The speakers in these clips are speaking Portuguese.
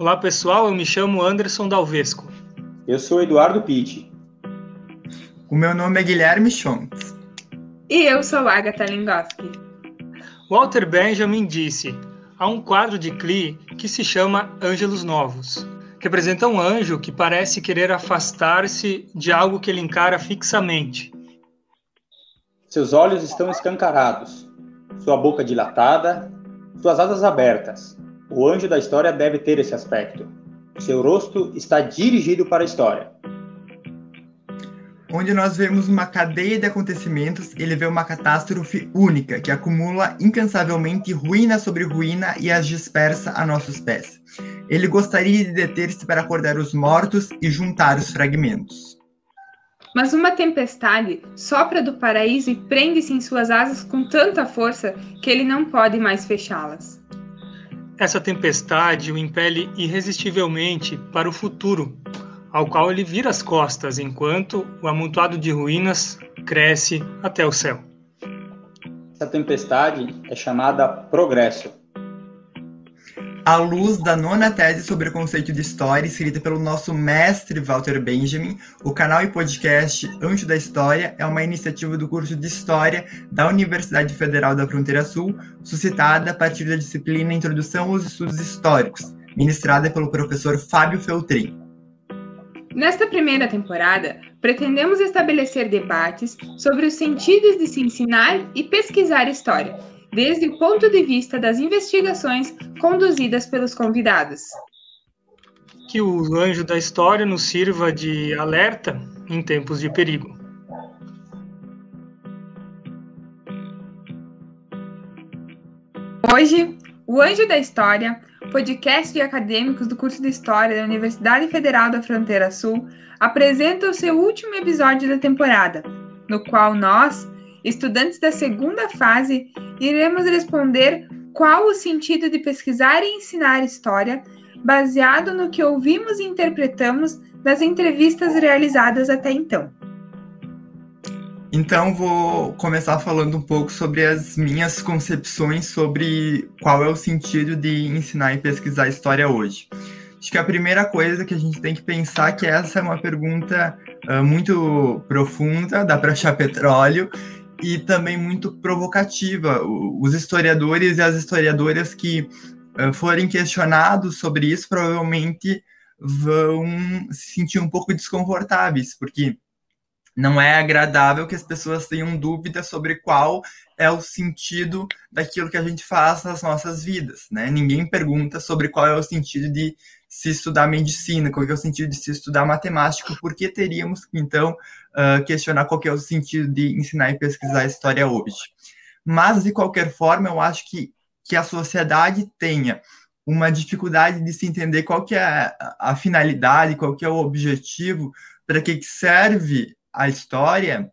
Olá pessoal, eu me chamo Anderson Dalvesco. Eu sou Eduardo Pitti. O meu nome é Guilherme Schontz. E eu sou Agatha Lingoski. Walter Benjamin disse: há um quadro de Klee que se chama Ângelos Novos. Representa um anjo que parece querer afastar-se de algo que ele encara fixamente. Seus olhos estão escancarados, sua boca dilatada, suas asas abertas. O anjo da história deve ter esse aspecto. Seu rosto está dirigido para a história. Onde nós vemos uma cadeia de acontecimentos, ele vê uma catástrofe única que acumula incansavelmente ruína sobre ruína e as dispersa a nossos pés. Ele gostaria de deter-se para acordar os mortos e juntar os fragmentos. Mas uma tempestade sopra do paraíso e prende-se em suas asas com tanta força que ele não pode mais fechá-las. Essa tempestade o impele irresistivelmente para o futuro, ao qual ele vira as costas enquanto o amontoado de ruínas cresce até o céu. Essa tempestade é chamada progresso. À luz da nona tese sobre o conceito de história, escrita pelo nosso mestre Walter Benjamin, o canal e podcast Anjo da História é uma iniciativa do curso de História da Universidade Federal da Fronteira Sul, suscitada a partir da disciplina Introdução aos Estudos Históricos, ministrada pelo professor Fábio Feltrin. Nesta primeira temporada, pretendemos estabelecer debates sobre os sentidos de se ensinar e pesquisar história, desde o ponto de vista das investigações conduzidas pelos convidados. Que o anjo da história nos sirva de alerta em tempos de perigo. Hoje, o Anjo da História, podcast de acadêmicos do curso de História da Universidade Federal da Fronteira Sul, apresenta o seu último episódio da temporada, no qual nós, estudantes da segunda fase, iremos responder qual o sentido de pesquisar e ensinar história, baseado no que ouvimos e interpretamos nas entrevistas realizadas até então. Então, vou começar falando um pouco sobre as minhas concepções sobre qual é o sentido de ensinar e pesquisar história hoje. Acho que a primeira coisa que a gente tem que pensar é que essa é uma pergunta uh, muito profunda, dá para achar petróleo, e também muito provocativa. Os historiadores e as historiadoras que uh, forem questionados sobre isso provavelmente vão se sentir um pouco desconfortáveis, porque não é agradável que as pessoas tenham dúvidas sobre qual é o sentido daquilo que a gente faz nas nossas vidas, né? Ninguém pergunta sobre qual é o sentido de se estudar medicina, qual é o sentido de se estudar matemática, por que teríamos que, então, uh, questionar qual é o sentido de ensinar e pesquisar história hoje. Mas, de qualquer forma, eu acho que, que a sociedade tenha uma dificuldade de se entender qual que é a, a finalidade, qual que é o objetivo, para que serve a história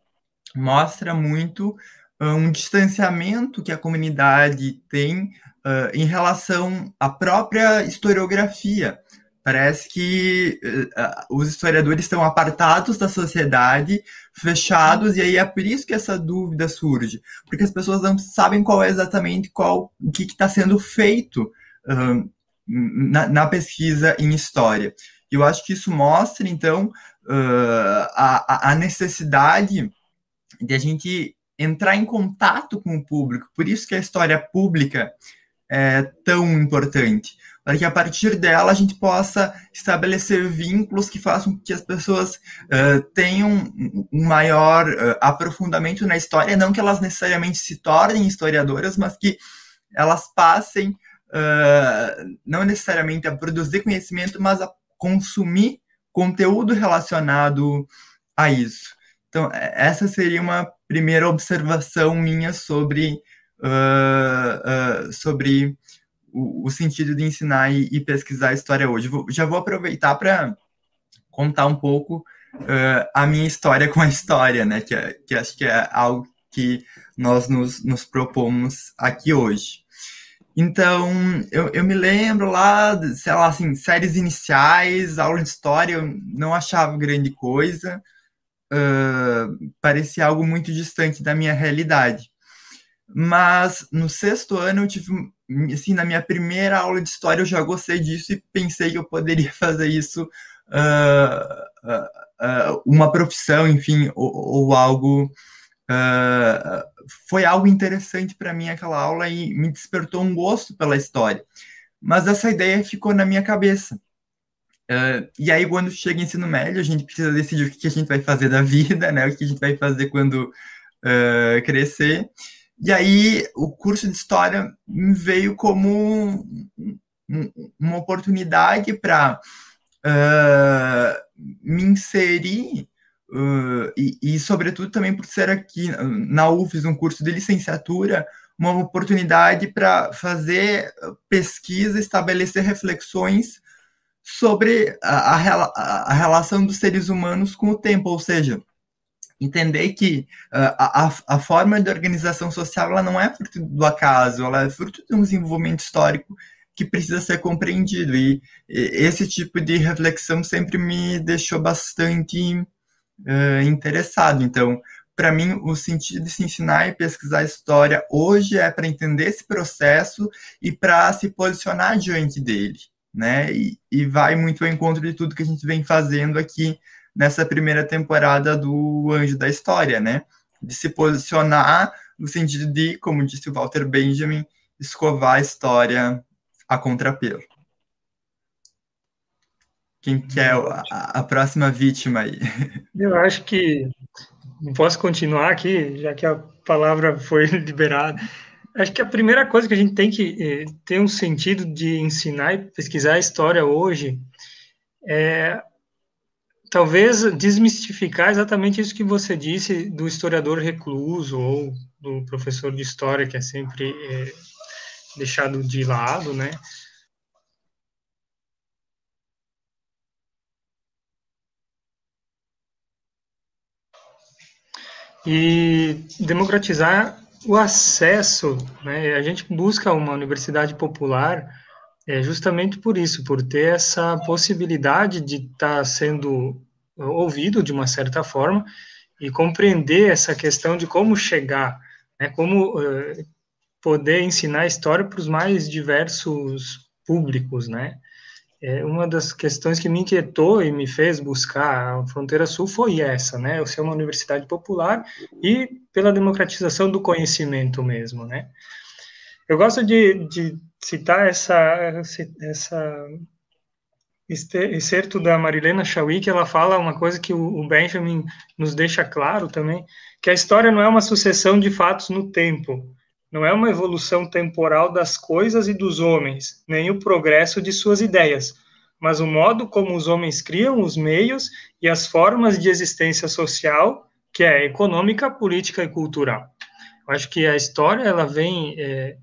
mostra muito uh, um distanciamento que a comunidade tem uh, em relação à própria historiografia. Parece que uh, os historiadores estão apartados da sociedade, fechados, e aí é por isso que essa dúvida surge, porque as pessoas não sabem qual é exatamente qual o que está sendo feito na, na pesquisa em história. Eu acho que isso mostra, então, uh, a, a necessidade de a gente entrar em contato com o público. Por isso que a história pública é tão importante, para que a partir dela a gente possa estabelecer vínculos que façam que as pessoas uh, tenham um maior uh, aprofundamento na história, não que elas necessariamente se tornem historiadoras, mas que elas passem uh, não necessariamente a produzir conhecimento, mas a consumir conteúdo relacionado a isso. Então, é, essa seria uma primeira observação minha sobre, uh, uh, sobre o, o, sentido de ensinar e, e pesquisar história hoje. Vou, já vou aproveitar para contar um pouco uh, a minha história com a história, né? Que, que acho que é algo que nós nos, nos propomos aqui hoje. Então, eu, eu me lembro lá, sei lá, assim, séries iniciais, aula de história, eu não achava grande coisa, uh, parecia algo muito distante da minha realidade. Mas no sexto ano eu tive assim, na minha primeira aula de história eu já gostei disso e pensei que eu poderia fazer isso uh, uh, uh, uma profissão, enfim, ou, ou algo. foi algo interessante para mim aquela aula e me despertou um gosto pela história. Mas essa ideia ficou na minha cabeça. e aí, quando chega ensino médio, a gente precisa decidir o que a gente vai fazer da vida, né? O que a gente vai fazer quando crescer. E aí o curso de história veio como uma oportunidade para uh, me inserir uh, e, e, sobretudo, também por ser aqui na UFES um curso de licenciatura, uma oportunidade para fazer pesquisa, estabelecer reflexões sobre a, a, a relação dos seres humanos com o tempo, ou seja, entender que uh, a, a forma de organização social ela não é fruto do acaso, ela é fruto de um desenvolvimento histórico que precisa ser compreendido. E, e esse tipo de reflexão sempre me deixou bastante uh, interessado. Então, para mim, o sentido de se ensinar e pesquisar história hoje é para entender esse processo e para se posicionar diante dele. Né? E, e vai muito ao encontro de tudo que a gente vem fazendo aqui nessa primeira temporada do Anjo da História, né? De se posicionar no sentido de, como disse o Walter Benjamin, escovar a história a contrapelo. Quem quer a, a próxima vítima aí? Eu acho que posso continuar aqui, já que a palavra foi liberada. Acho que a primeira coisa que a gente tem que eh, ter um sentido de ensinar e pesquisar a história hoje é talvez desmistificar exatamente isso que você disse do historiador recluso ou do professor de história que é sempre é, deixado de lado, né? E democratizar o acesso, né? A gente busca uma universidade popular é justamente por isso, por ter essa possibilidade de estar tá sendo ouvido de uma certa forma e compreender essa questão de como chegar, né, como uh, poder ensinar a história para os mais diversos públicos, né? É, uma das questões que me inquietou e me fez buscar a Fronteira Sul foi essa, né? Eu ser uma universidade popular e pela democratização do conhecimento mesmo, né? Eu gosto de, de citar essa, essa excerto da Marilena Chauí, que ela fala uma coisa que o Benjamin nos deixa claro também, que a história não é uma sucessão de fatos no tempo, não é uma evolução temporal das coisas e dos homens, nem o progresso de suas ideias, mas o modo como os homens criam os meios e as formas de existência social, que é econômica, política e cultural. Eu acho que a história ela vem é,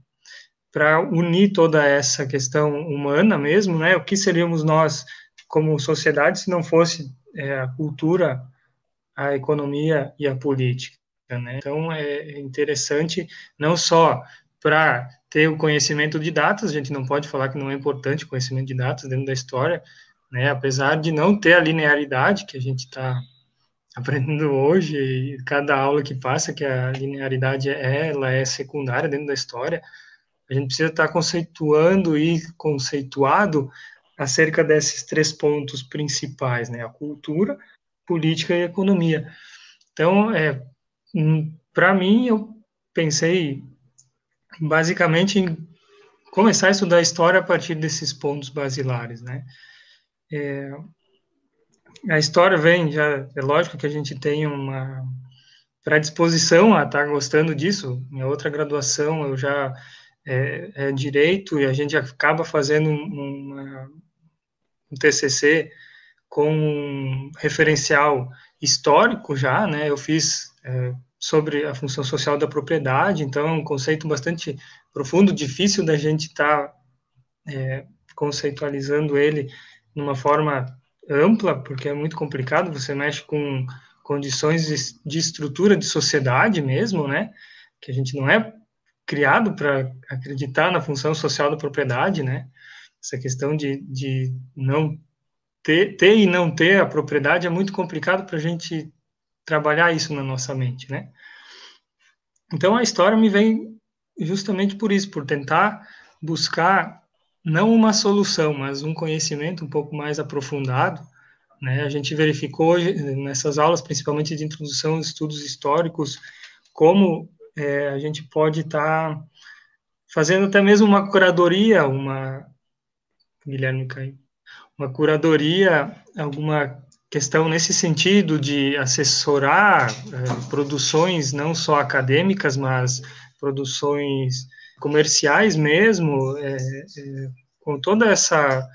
para unir toda essa questão humana mesmo, né? O que seríamos nós como sociedade se não fosse é, a cultura, a economia e a política, né? Então é interessante não só para ter o conhecimento de datas, a gente não pode falar que não é importante o conhecimento de datas dentro da história, né? Apesar de não ter a linearidade que a gente está aprendendo hoje, cada aula que passa que a linearidade é, ela é secundária dentro da história, a gente precisa estar conceituando e conceituado acerca desses três pontos principais, né? A cultura, política e economia. Então, é, hum, para mim, eu pensei basicamente em começar a estudar a história a partir desses pontos basilares, né? É, a história vem, já é lógico que a gente tem uma predisposição a estar gostando disso. Minha outra graduação eu já é, é, direito e a gente acaba fazendo um TCC com um referencial histórico já, né? Eu fiz é, sobre a função social da propriedade, então é um conceito bastante profundo, difícil da gente estar tá, é, conceitualizando ele numa forma ampla, porque é muito complicado, você mexe com condições de estrutura de sociedade mesmo, né? Que a gente não é criado para acreditar na função social da propriedade, né? Essa questão de, de não ter, ter e não ter a propriedade é muito complicado para a gente trabalhar isso na nossa mente, né? Então a história me vem justamente por isso, por tentar buscar não uma solução, mas um conhecimento um pouco mais aprofundado. Né? A gente verificou nessas aulas, principalmente de introdução aos estudos históricos, como é, a gente pode estar tá fazendo até mesmo uma curadoria, uma Guilherme caiu, uma curadoria, alguma questão nesse sentido de assessorar é, produções não só acadêmicas, mas produções comerciais mesmo, é, é, com toda essa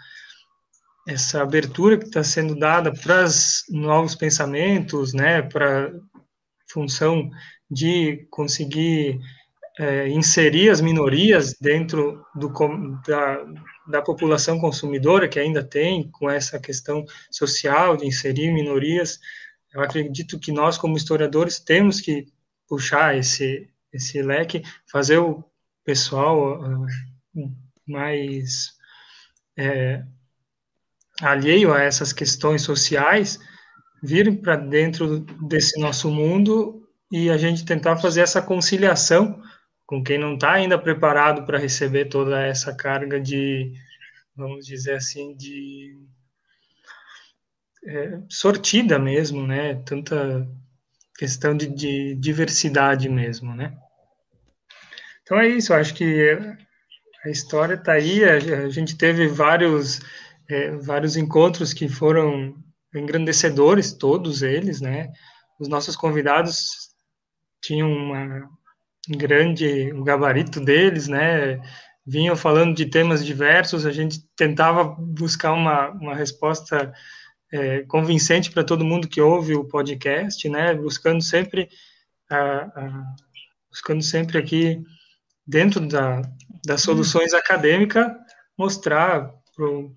essa abertura que está sendo dada para os novos pensamentos, né, para função de conseguir é, inserir as minorias dentro do, da, da população consumidora que ainda tem com essa questão social de inserir minorias. Eu acredito que nós, como historiadores, temos que puxar esse, esse leque, fazer o pessoal uh, mais é, alheio a essas questões sociais virem para dentro desse nosso mundo e a gente tentar fazer essa conciliação com quem não está ainda preparado para receber toda essa carga de, vamos dizer assim, de é, sortida mesmo, né? Tanta questão de, de, diversidade mesmo, né? Então é isso, acho que a história está aí, a, gente teve vários, é, vários encontros que foram engrandecedores, todos eles, né? Os nossos convidados tinham uma, grande o gabarito deles, né? Vinham falando de temas diversos, a gente tentava buscar uma, uma resposta é, convincente para todo mundo que ouve o podcast, né? Buscando sempre, a, a, buscando sempre aqui dentro da, das soluções acadêmicas mostrar para o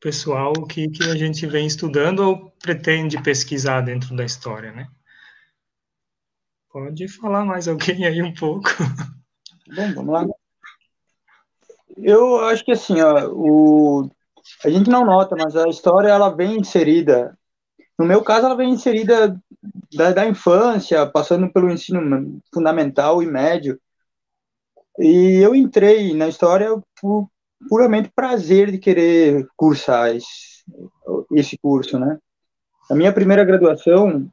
pessoal o que, que a gente vem estudando ou pretende pesquisar dentro da história, né? Pode falar mais alguém aí um pouco. Bom, vamos lá. Eu acho que assim, ó, o, a gente não nota, mas a história ela vem inserida. No meu caso, ela vem inserida da, da infância, passando pelo ensino fundamental e médio. E eu entrei na história por puramente prazer de querer cursar esse, esse curso, né? A minha primeira graduação,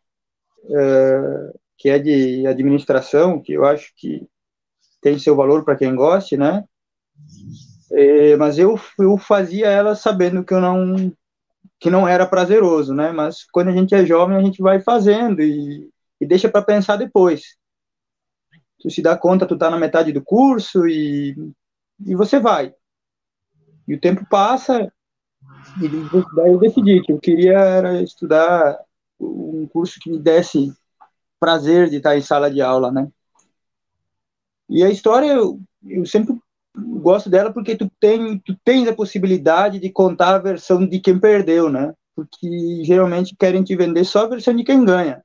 é, que é de administração, que eu acho que tem seu valor para quem goste, né? É, mas eu, eu fazia ela sabendo que eu não que não era prazeroso, né? Mas quando a gente é jovem, a gente vai fazendo e, e deixa para pensar depois. Tu se dá conta, tu tá na metade do curso e, e você vai. E o tempo passa e daí eu decidi que eu queria era estudar um curso que me desse prazer de estar em sala de aula, né? E a história, eu, eu sempre gosto dela porque tu, tem, tu tens a possibilidade de contar a versão de quem perdeu, né? Porque geralmente querem te vender só a versão de quem ganha.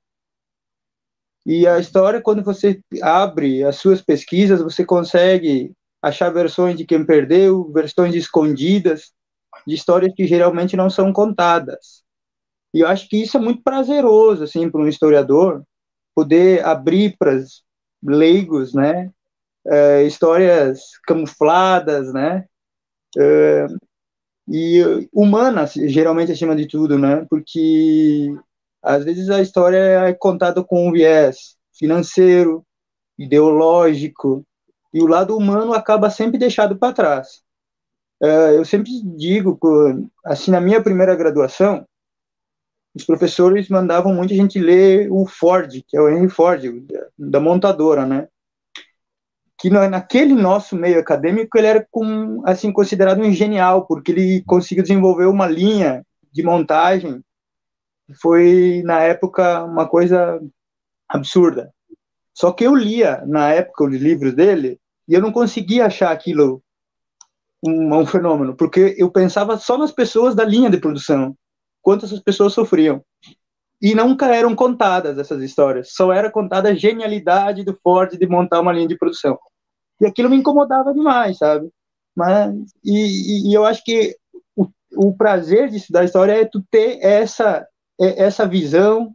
E a história, quando você abre as suas pesquisas, você consegue achar versões de quem perdeu, versões escondidas, de histórias que geralmente não são contadas. E eu acho que isso é muito prazeroso, assim, para um historiador, poder abrir para leigos, né, é, histórias camufladas, né, é, e humanas, geralmente acima de tudo, né, porque às vezes a história é contada com um viés financeiro, ideológico, e o lado humano acaba sempre deixado para trás. É, eu sempre digo, assim, na minha primeira graduação, os professores mandavam muita gente ler o Ford, que é o Henry Ford, da montadora, né? Que naquele nosso meio acadêmico ele era com, assim considerado um genial, porque ele conseguiu desenvolver uma linha de montagem foi na época uma coisa absurda. Só que eu lia na época os livros dele e eu não conseguia achar aquilo um, um fenômeno, porque eu pensava só nas pessoas da linha de produção quanto essas pessoas sofriam. E nunca eram contadas essas histórias, só era contada a genialidade do Ford de montar uma linha de produção. E aquilo me incomodava demais, sabe? Mas, e, e eu acho que o, o, prazer de estudar história é tu ter essa, é, essa visão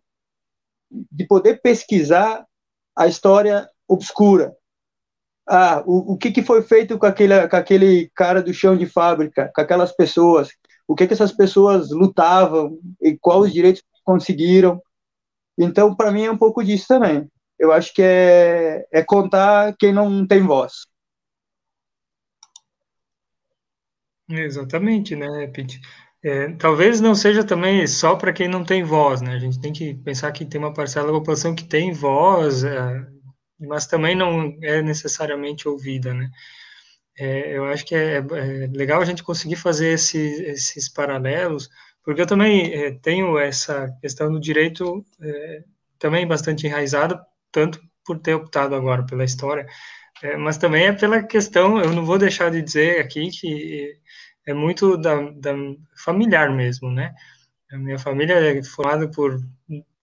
de poder pesquisar a história obscura, ah, o, o que, que foi feito com aquele, com aquele cara do chão de fábrica, com aquelas pessoas, o que, que essas pessoas lutavam e quais os direitos conseguiram. Então, para mim, é um pouco disso também. Eu acho que é, é contar quem não tem voz. Exatamente, né, Pete? É, talvez não seja também só para quem não tem voz, né? A gente tem que pensar que tem uma parcela da população que tem voz, é, mas também não é necessariamente ouvida, né? É, eu acho que é, é, legal a gente conseguir fazer esse, esses paralelos, porque eu também é, tenho essa questão do direito é, também bastante enraizada, tanto por ter optado agora pela história, é, mas também é pela questão, eu não vou deixar de dizer aqui que é muito da, da familiar mesmo, né? A minha família é formada por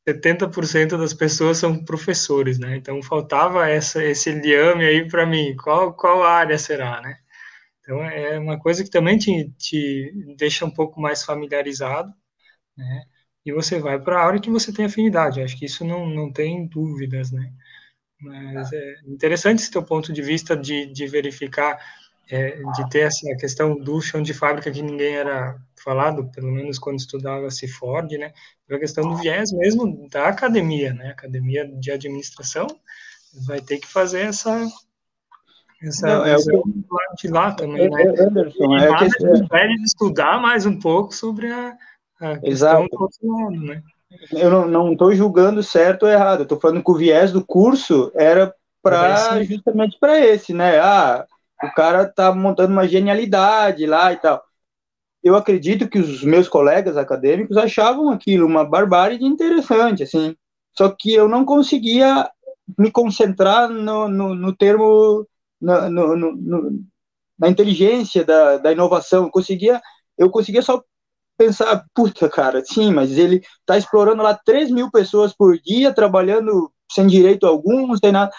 70% das pessoas são professores, né? Então faltava essa, esse liame aí para mim. Qual, qual área será, né? Então é uma coisa que também te, te deixa um pouco mais familiarizado, né? E você vai para a área que você tem afinidade. Acho que isso não, não tem dúvidas, né? Mas é interessante esse teu ponto de vista de, de verificar é, de ter essa questão do chão de fábrica que ninguém era falado, pelo menos quando estudava-se Ford, né? A questão do viés mesmo da academia, né? academia de administração vai ter que fazer essa essa Não, é o de lá também, né? Anderson, é, é que... é... de estudar mais um pouco sobre a, a questão do outro lado, né? Eu não estou julgando certo ou errado, estou falando que o viés do curso era para justamente para esse, né? Ah, o cara tá montando uma genialidade lá e tal. Eu acredito que os meus colegas acadêmicos achavam aquilo uma barbárie interessante, assim. Só que eu não conseguia me concentrar no, no, no termo, no, no, na inteligência da, da inovação. Eu conseguia, eu conseguia só pensar, puta, cara, sim, mas ele tá explorando lá 3 mil pessoas por dia, trabalhando sem direito algum, sem nada.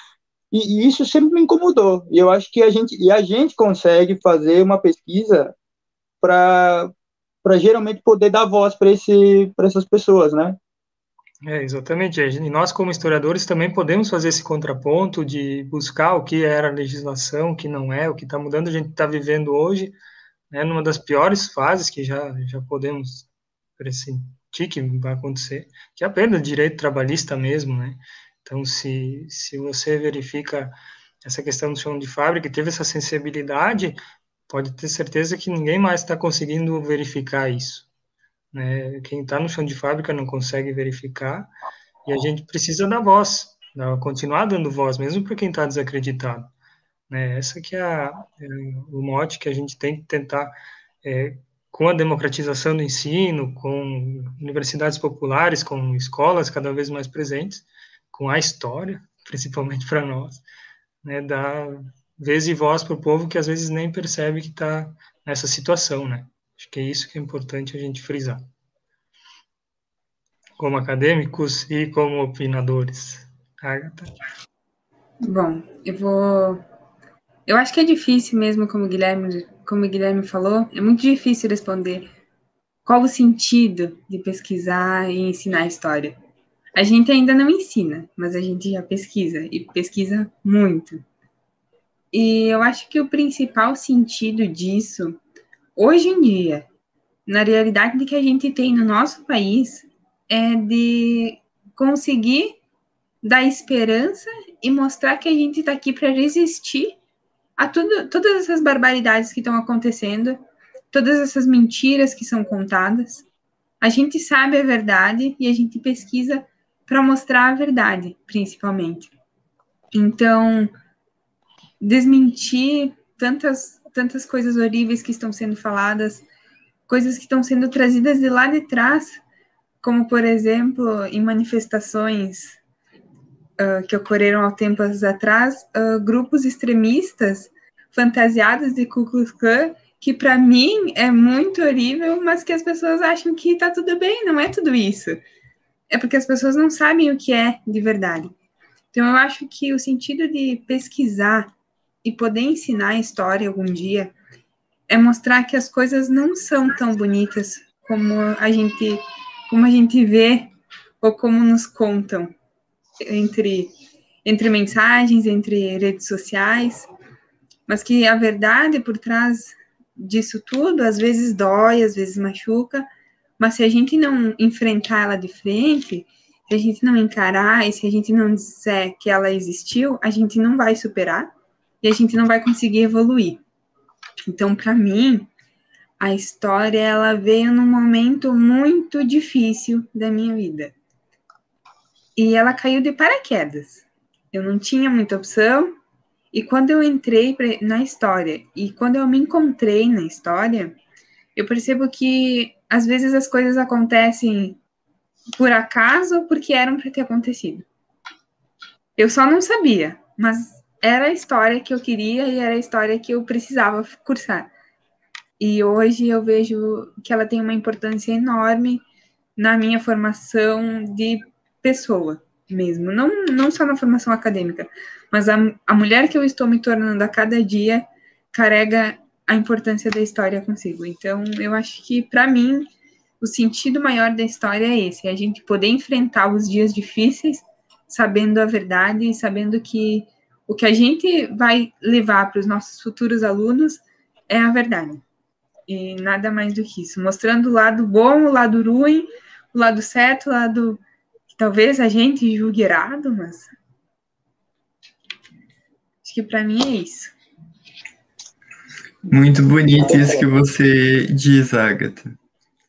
E, e, isso sempre me incomodou. E eu acho que a gente, e a gente consegue fazer uma pesquisa para geralmente poder dar voz para essas pessoas, né? É, exatamente. E nós, como historiadores, também podemos fazer esse contraponto de buscar o que era a legislação, o que não é, o que está mudando. A gente está vivendo hoje, né, numa das piores fases que já, já podemos pressentir que vai acontecer, que é a perda direito trabalhista mesmo, né? Então, se, se você verifica essa questão do chão de fábrica e teve essa sensibilidade, pode ter certeza que ninguém mais está conseguindo verificar isso. Né? Quem está no chão de fábrica não consegue verificar e a gente precisa da voz, continuar dando voz, mesmo para quem está desacreditado. Né? Essa que é, a, é, o mote que a gente tem que tentar, é, com a democratização do ensino, com universidades populares, com escolas cada vez mais presentes, com a história, principalmente para nós, né, dar vez e voz para o povo que às vezes nem percebe que está nessa situação, né? Acho que é isso que é importante a gente frisar. Como acadêmicos e como opinadores. Agatha? Bom, eu vou. Eu acho que é difícil mesmo, como o Guilherme, como o Guilherme falou, é muito difícil responder qual o sentido de pesquisar e ensinar história. A gente ainda não ensina, mas a gente já pesquisa e pesquisa muito. E eu acho que o principal sentido disso, hoje em dia, na realidade que a gente tem no nosso país, é de conseguir dar esperança e mostrar que a gente está aqui para resistir a tudo, todas essas barbaridades que estão acontecendo, todas essas mentiras que são contadas. A gente sabe a verdade e a gente pesquisa para mostrar a verdade, principalmente. Então, desmentir tantas tantas coisas horríveis que estão sendo faladas, coisas que estão sendo trazidas de lá de trás, como por exemplo em manifestações uh, que ocorreram há tempos atrás, uh, grupos extremistas fantasiados de Ku Klux Klan, que para mim é muito horrível, mas que as pessoas acham que está tudo bem, não é tudo isso é porque as pessoas não sabem o que é de verdade. Então, eu acho que o sentido de pesquisar e poder ensinar a história algum dia é mostrar que as coisas não são tão bonitas como a gente, como a gente vê ou como nos contam entre entre mensagens, entre redes sociais. mas que a verdade por trás disso tudo às vezes dói, às vezes machuca, mas se a gente não enfrentar ela de frente, se a gente não encarar e se a gente não disser que ela existiu, a gente não vai superar e a gente não vai conseguir evoluir. Então, para mim, a história ela veio num momento muito difícil da minha vida. E ela caiu de paraquedas. Eu não tinha muita opção. E quando eu entrei na história e quando eu me encontrei na história, eu percebo que às vezes as coisas acontecem por acaso porque eram para ter acontecido. Eu só não sabia, mas era a história que eu queria e era a história que eu precisava cursar. E hoje eu vejo que ela tem uma importância enorme na minha formação de pessoa mesmo, não, não só na formação acadêmica, mas a, a mulher que eu estou me tornando a cada dia carrega a importância da história consigo. Então, eu acho que, para mim, o sentido maior da história é esse: é a gente poder enfrentar os dias difíceis sabendo a verdade e sabendo que o que a gente vai levar para os nossos futuros alunos é a verdade. E nada mais do que isso. Mostrando o lado bom, o lado ruim, o lado certo, o lado que talvez a gente julgue errado, mas. Acho que para mim é isso. Muito bonito isso que você diz, Agatha,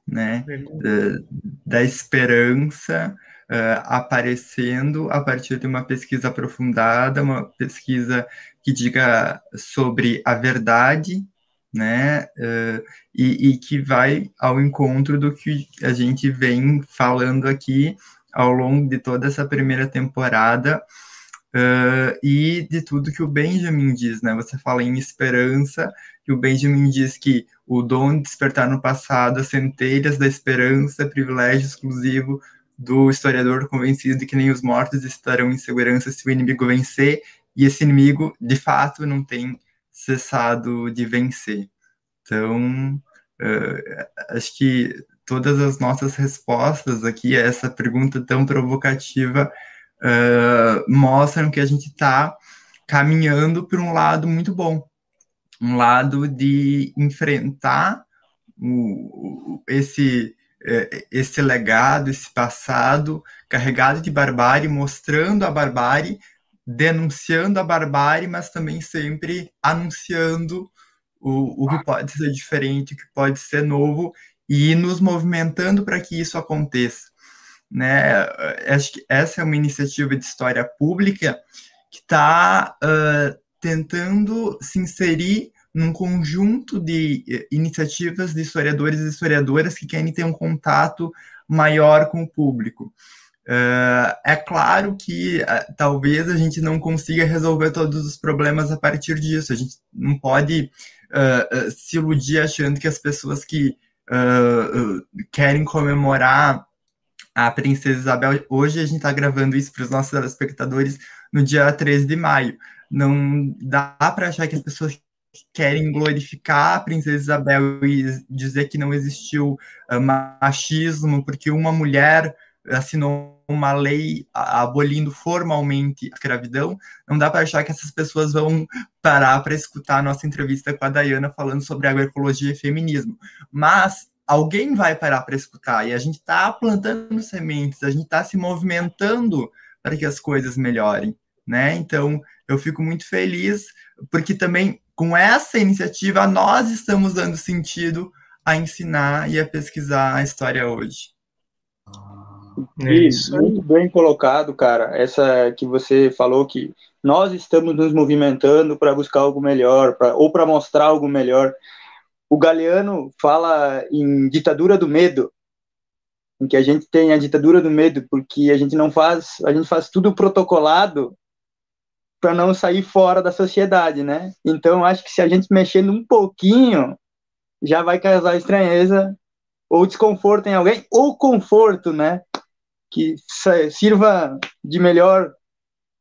né? Da, da esperança uh, aparecendo a partir de uma pesquisa aprofundada, uma pesquisa que diga sobre a verdade, né, uh, e, e, que vai ao encontro do que a gente vem falando aqui ao longo de toda essa primeira temporada, uh, e de tudo que o Benjamin diz, né, você fala em esperança, e o Benjamin diz que o dom de despertar no passado, as centelhas da esperança, privilégio exclusivo do historiador convencido de que nem os mortos estarão em segurança se o inimigo vencer, e esse inimigo, de fato, não tem cessado de vencer. Então, uh, acho que todas as nossas respostas aqui a essa pergunta tão provocativa uh, mostram que a gente está caminhando para um lado muito bom, um lado de enfrentar o, esse é, esse legado, esse passado carregado de barbárie, mostrando a barbárie, denunciando a barbárie, mas também sempre anunciando o, o que pode ser diferente, o que pode ser novo e nos movimentando para que isso aconteça. Né? Acho que essa é uma iniciativa de história pública que está uh, tentando se inserir num conjunto de eh, iniciativas de historiadores e historiadoras que querem ter um contato maior com o público. Uh, é claro que uh, talvez a gente não consiga resolver todos os problemas a partir disso. A gente não pode uh, se iludir achando que as pessoas que querem comemorar a Princesa Isabel, hoje a gente está gravando isso para os nossos telespectadores no dia 13 de maio. Não dá para achar que as pessoas querem glorificar a princesa Isabel e dizer que não existiu uh, machismo porque uma mulher assinou uma lei abolindo formalmente a escravidão, não dá para achar que essas pessoas vão parar para escutar a nossa entrevista com a Dayana falando sobre agroecologia e feminismo. Mas alguém vai parar para escutar e a gente está plantando sementes, a gente está se movimentando para que as coisas melhorem, né? Então, eu fico muito feliz porque também com essa iniciativa, nós estamos dando sentido a ensinar e a pesquisar a história hoje. É isso, muito bem colocado, cara. Essa que você falou que nós estamos nos movimentando para buscar algo melhor, pra, ou para mostrar algo melhor. O Galeano fala em ditadura do medo, em que a gente tem a ditadura do medo, porque a gente não faz, a gente faz tudo protocolado para não sair fora da sociedade, né? Então, acho que se a gente mexendo um pouquinho, já vai causar estranheza ou desconforto em alguém, ou conforto, né? Que sirva de melhor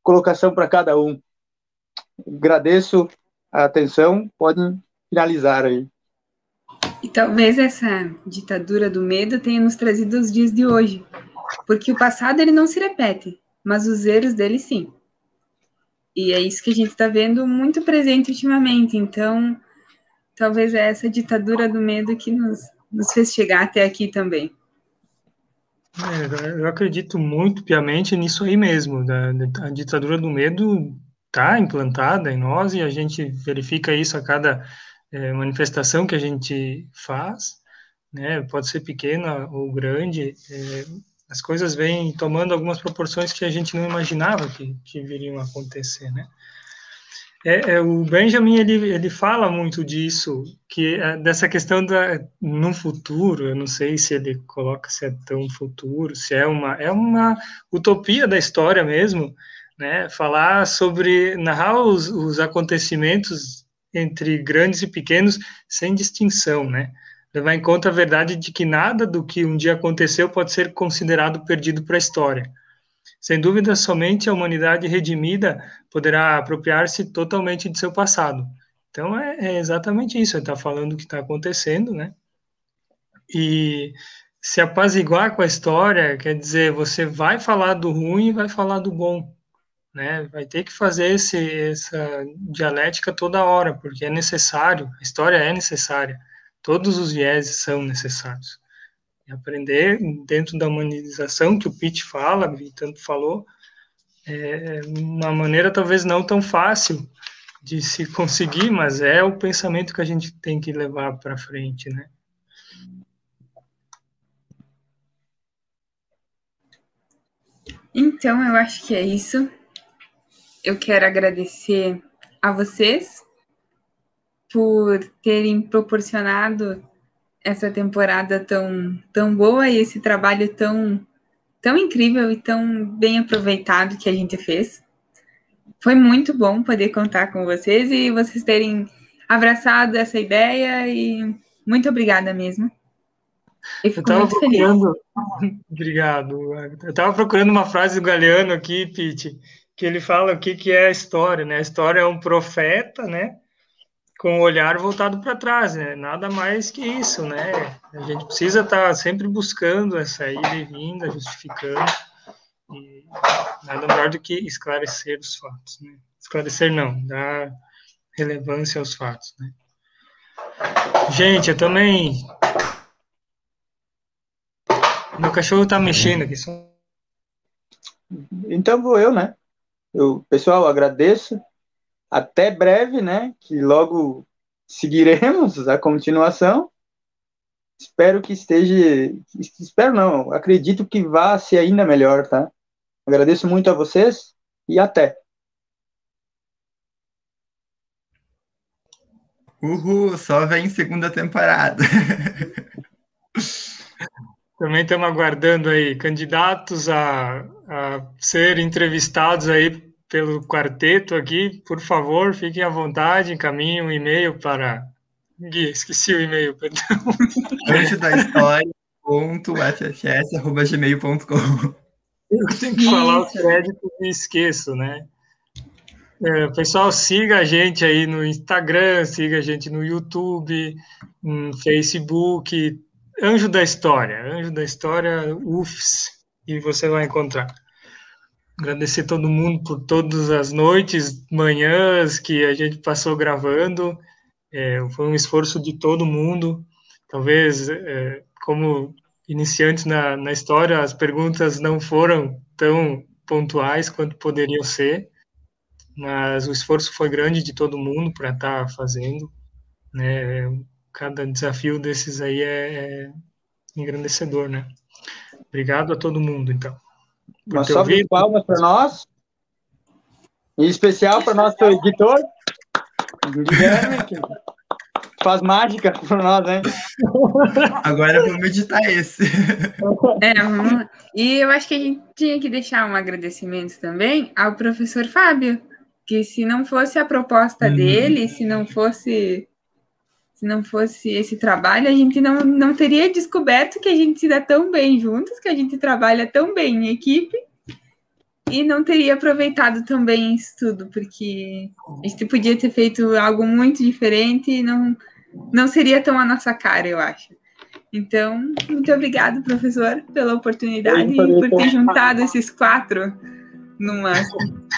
colocação para cada um. Agradeço a atenção, podem finalizar aí. E talvez essa ditadura do medo tenha nos trazido os dias de hoje, porque o passado ele não se repete, mas os erros dele sim. E é isso que a gente está vendo muito presente ultimamente. Então, talvez é essa ditadura do medo que nos, nos fez chegar até aqui também. É, eu acredito muito piamente nisso aí mesmo. A ditadura do medo está implantada em nós e a gente verifica isso a cada é, manifestação que a gente faz, né? Pode ser pequena ou grande. É, as coisas vêm tomando algumas proporções que a gente não imaginava que, que viriam a acontecer, né? É, é, o Benjamin ele, ele fala muito disso, que é, dessa questão da no futuro, eu não sei se ele coloca se é tão futuro, se é uma é uma utopia da história mesmo, né? Falar sobre narrar os, os acontecimentos entre grandes e pequenos sem distinção, né? Levar em conta a verdade de que nada do que um dia aconteceu pode ser considerado perdido para a história. Sem dúvida, somente a humanidade redimida poderá apropriar-se totalmente de seu passado. Então, é, é exatamente isso. Ele está falando o que está acontecendo, né? E se apaziguar com a história, quer dizer, você vai falar do ruim e vai falar do bom né? Vai ter que fazer esse, essa dialética toda hora, porque é necessário, a história é necessária, todos os vieses são necessários. E aprender dentro da humanização que o Pitt fala, e tanto falou, é uma maneira talvez não tão fácil de se conseguir, mas é o pensamento que a gente tem que levar para frente, né? Então, eu acho que é isso eu quero agradecer a vocês por terem proporcionado essa temporada tão, tão boa e esse trabalho tão, tão incrível e tão bem aproveitado que a gente fez. Foi muito bom poder contar com vocês e vocês terem abraçado essa ideia e muito obrigada mesmo. Eu fico eu muito procurando... feliz. Obrigado. Eu estava procurando uma frase do Galeano aqui, Pete, que ele fala o que, que é a história, né? A história é um profeta, né? Com o olhar voltado para trás, né? Nada mais que isso, né? A gente precisa estar tá sempre buscando essa ida e vinda, justificando, e nada melhor do que esclarecer os fatos, né? Esclarecer não, dar relevância aos fatos, né? Gente, eu também... Meu cachorro tá mexendo aqui. Então vou eu, né? Eu, pessoal, agradeço. Até breve, né? Que logo seguiremos a continuação. Espero que esteja. Espero não, acredito que vá ser ainda melhor, tá? Agradeço muito a vocês e até. Uhul, só vem segunda temporada. Também estamos aguardando aí candidatos a, a ser entrevistados aí pelo quarteto aqui. Por favor, fiquem à vontade, encaminhem um e-mail para. Gui, esqueci o e-mail, perdão. Antes da história. Eu tenho que falar o crédito e esqueço, né? É, pessoal, siga a gente aí no Instagram, siga a gente no YouTube, no Facebook, Anjo da História, Anjo da História, UFS, e você vai encontrar. Agradecer todo mundo por todas as noites, manhãs que a gente passou gravando. É, foi um esforço de todo mundo. Talvez, é, como iniciantes na, na história, as perguntas não foram tão pontuais quanto poderiam ser, mas o esforço foi grande de todo mundo para estar tá fazendo. Né? cada desafio desses aí é, é engrandecedor, né? Obrigado a todo mundo, então. Uma salva de palmas para nós. Em especial para nosso editor, Guilherme, que faz mágica para nós, hein? Agora vamos editar esse. É, e eu acho que a gente tinha que deixar um agradecimento também ao professor Fábio, que se não fosse a proposta uhum. dele, se não fosse se não fosse esse trabalho, a gente não, não teria descoberto que a gente se dá tão bem juntos, que a gente trabalha tão bem em equipe, e não teria aproveitado tão bem isso tudo, porque a gente podia ter feito algo muito diferente e não, não seria tão a nossa cara, eu acho. Então, muito obrigado, professor, pela oportunidade e por ter juntado esses quatro numas,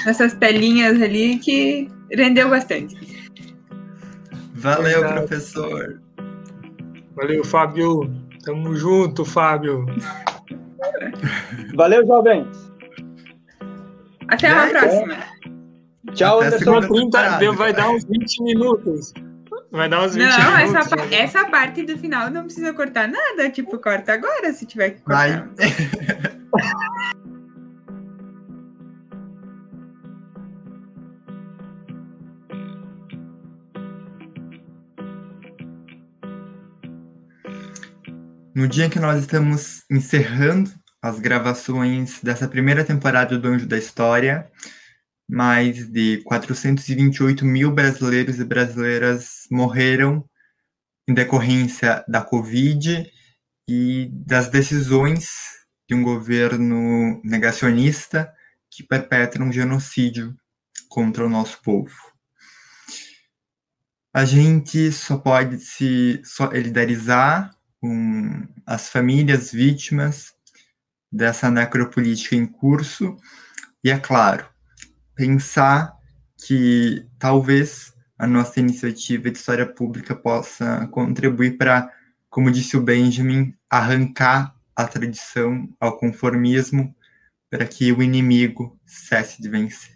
nessas telinhas ali que rendeu bastante. Valeu, professor. Valeu, Fábio. Tamo junto, Fábio. Valeu, jovens. Até a próxima. Tchau, Até Anderson. 30, vai dar uns 20 minutos. Vai dar uns 20 Não, minutos. essa, pa- essa parte do final não precisa cortar nada. Tipo, corta agora se tiver que cortar. Vai. No dia que nós estamos encerrando as gravações dessa primeira temporada do Anjo da História, mais de 428 mil brasileiros e brasileiras morreram em decorrência da Covid e das decisões de um governo negacionista que perpetra um genocídio contra o nosso povo. A gente só pode se solidarizar com as famílias vítimas dessa necropolítica em curso e, é claro, pensar que talvez a nossa iniciativa de história pública possa contribuir para, como disse o Benjamin, arrancar a tradição ao conformismo para que o inimigo cesse de vencer.